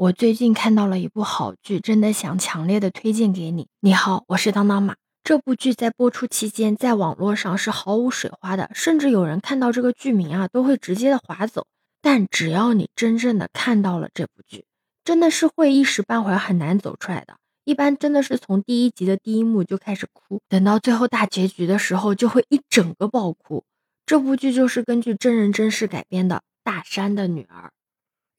我最近看到了一部好剧，真的想强烈的推荐给你。你好，我是当当马。这部剧在播出期间，在网络上是毫无水花的，甚至有人看到这个剧名啊，都会直接的划走。但只要你真正的看到了这部剧，真的是会一时半会儿很难走出来的。一般真的是从第一集的第一幕就开始哭，等到最后大结局的时候，就会一整个爆哭。这部剧就是根据真人真事改编的《大山的女儿》。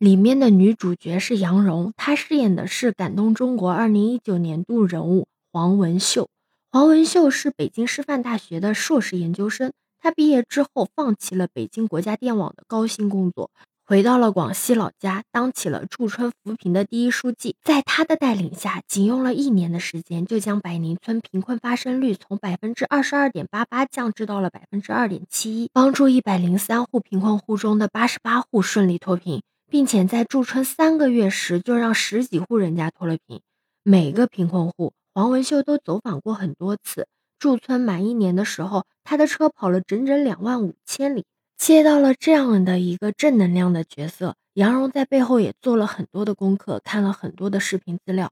里面的女主角是杨蓉，她饰演的是感动中国二零一九年度人物黄文秀。黄文秀是北京师范大学的硕士研究生，她毕业之后放弃了北京国家电网的高薪工作，回到了广西老家，当起了驻村扶贫的第一书记。在她的带领下，仅用了一年的时间，就将百宁村贫困发生率从百分之二十二点八八降至到了百分之二点七一，帮助一百零三户贫困户中的八十八户顺利脱贫。并且在驻村三个月时，就让十几户人家脱了贫。每个贫困户，黄文秀都走访过很多次。驻村满一年的时候，他的车跑了整整两万五千里。接到了这样的一个正能量的角色，杨蓉在背后也做了很多的功课，看了很多的视频资料。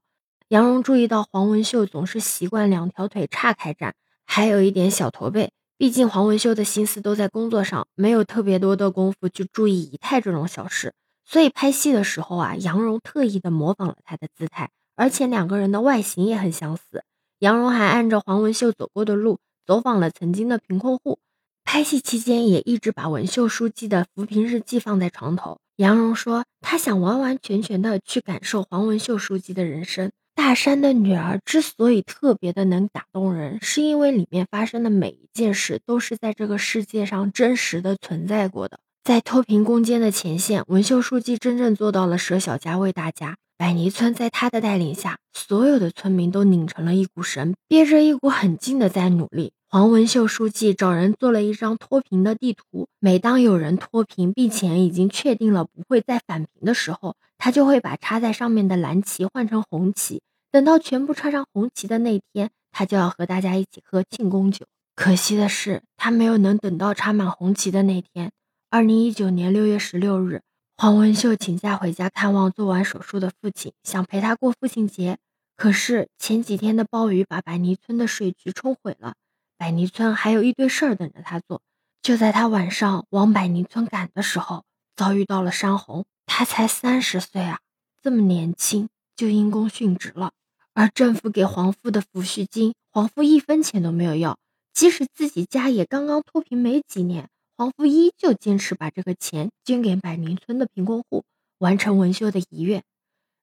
杨蓉注意到黄文秀总是习惯两条腿岔开站，还有一点小驼背。毕竟黄文秀的心思都在工作上，没有特别多的功夫去注意仪态这种小事。所以拍戏的时候啊，杨蓉特意的模仿了他的姿态，而且两个人的外形也很相似。杨蓉还按照黄文秀走过的路走访了曾经的贫困户。拍戏期间也一直把文秀书记的扶贫日记放在床头。杨蓉说，她想完完全全的去感受黄文秀书记的人生。大山的女儿之所以特别的能打动人，是因为里面发生的每一件事都是在这个世界上真实的存在过的。在脱贫攻坚的前线，文秀书记真正做到了舍小家为大家。百泥村在他的带领下，所有的村民都拧成了一股绳，憋着一股狠劲的在努力。黄文秀书记找人做了一张脱贫的地图，每当有人脱贫，并且已经确定了不会再返贫的时候，他就会把插在上面的蓝旗换成红旗。等到全部插上红旗的那天，他就要和大家一起喝庆功酒。可惜的是，他没有能等到插满红旗的那天。二零一九年六月十六日，黄文秀请假回家看望做完手术的父亲，想陪他过父亲节。可是前几天的暴雨把百泥村的水渠冲毁了，百泥村还有一堆事儿等着他做。就在他晚上往百泥村赶的时候，遭遇到了山洪。他才三十岁啊，这么年轻就因公殉职了。而政府给黄父的抚恤金，黄父一分钱都没有要，即使自己家也刚刚脱贫没几年。黄福依旧坚持把这个钱捐给百宁村的贫困户，完成文秀的遗愿。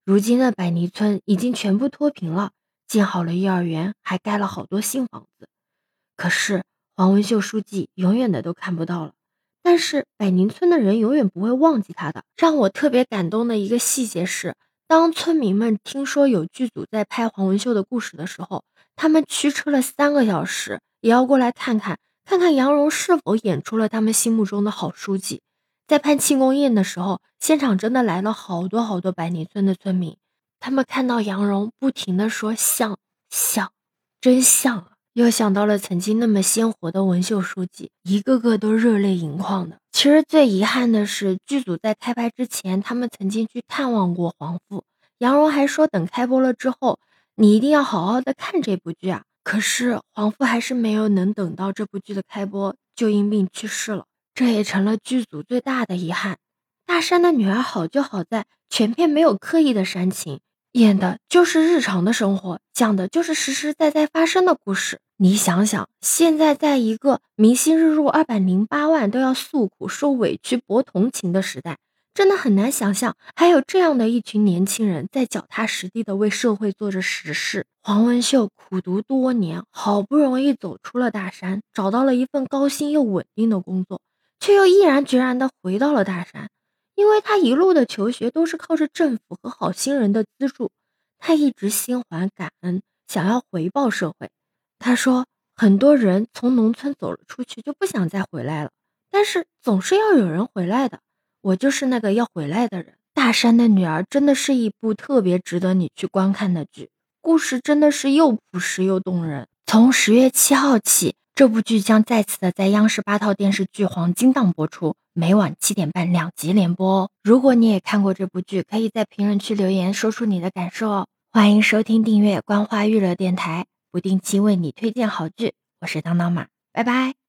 如今的百宁村已经全部脱贫了，建好了幼儿园，还盖了好多新房子。可是黄文秀书记永远的都看不到了。但是百宁村的人永远不会忘记他的。让我特别感动的一个细节是，当村民们听说有剧组在拍黄文秀的故事的时候，他们驱车了三个小时，也要过来看看。看看杨蓉是否演出了他们心目中的好书记。在拍庆功宴的时候，现场真的来了好多好多百里村的村民。他们看到杨蓉，不停的说像像，真像啊！又想到了曾经那么鲜活的文秀书记，一个个都热泪盈眶的。其实最遗憾的是，剧组在开拍之前，他们曾经去探望过黄父。杨蓉还说，等开播了之后，你一定要好好的看这部剧啊。可是黄父还是没有能等到这部剧的开播，就因病去世了，这也成了剧组最大的遗憾。大山的女儿好就好在全片没有刻意的煽情，演的就是日常的生活，讲的就是实实在在发生的故事。你想想，现在在一个明星日入二百零八万都要诉苦、受委屈、博同情的时代。真的很难想象，还有这样的一群年轻人在脚踏实地的为社会做着实事。黄文秀苦读多年，好不容易走出了大山，找到了一份高薪又稳定的工作，却又毅然决然的回到了大山，因为他一路的求学都是靠着政府和好心人的资助，他一直心怀感恩，想要回报社会。他说，很多人从农村走了出去就不想再回来了，但是总是要有人回来的。我就是那个要回来的人。大山的女儿真的是一部特别值得你去观看的剧，故事真的是又朴实又动人。从十月七号起，这部剧将再次的在央视八套电视剧黄金档播出，每晚七点半两集连播哦。如果你也看过这部剧，可以在评论区留言说出你的感受哦。欢迎收听订阅《观花娱乐电台》，不定期为你推荐好剧。我是当当马，拜拜。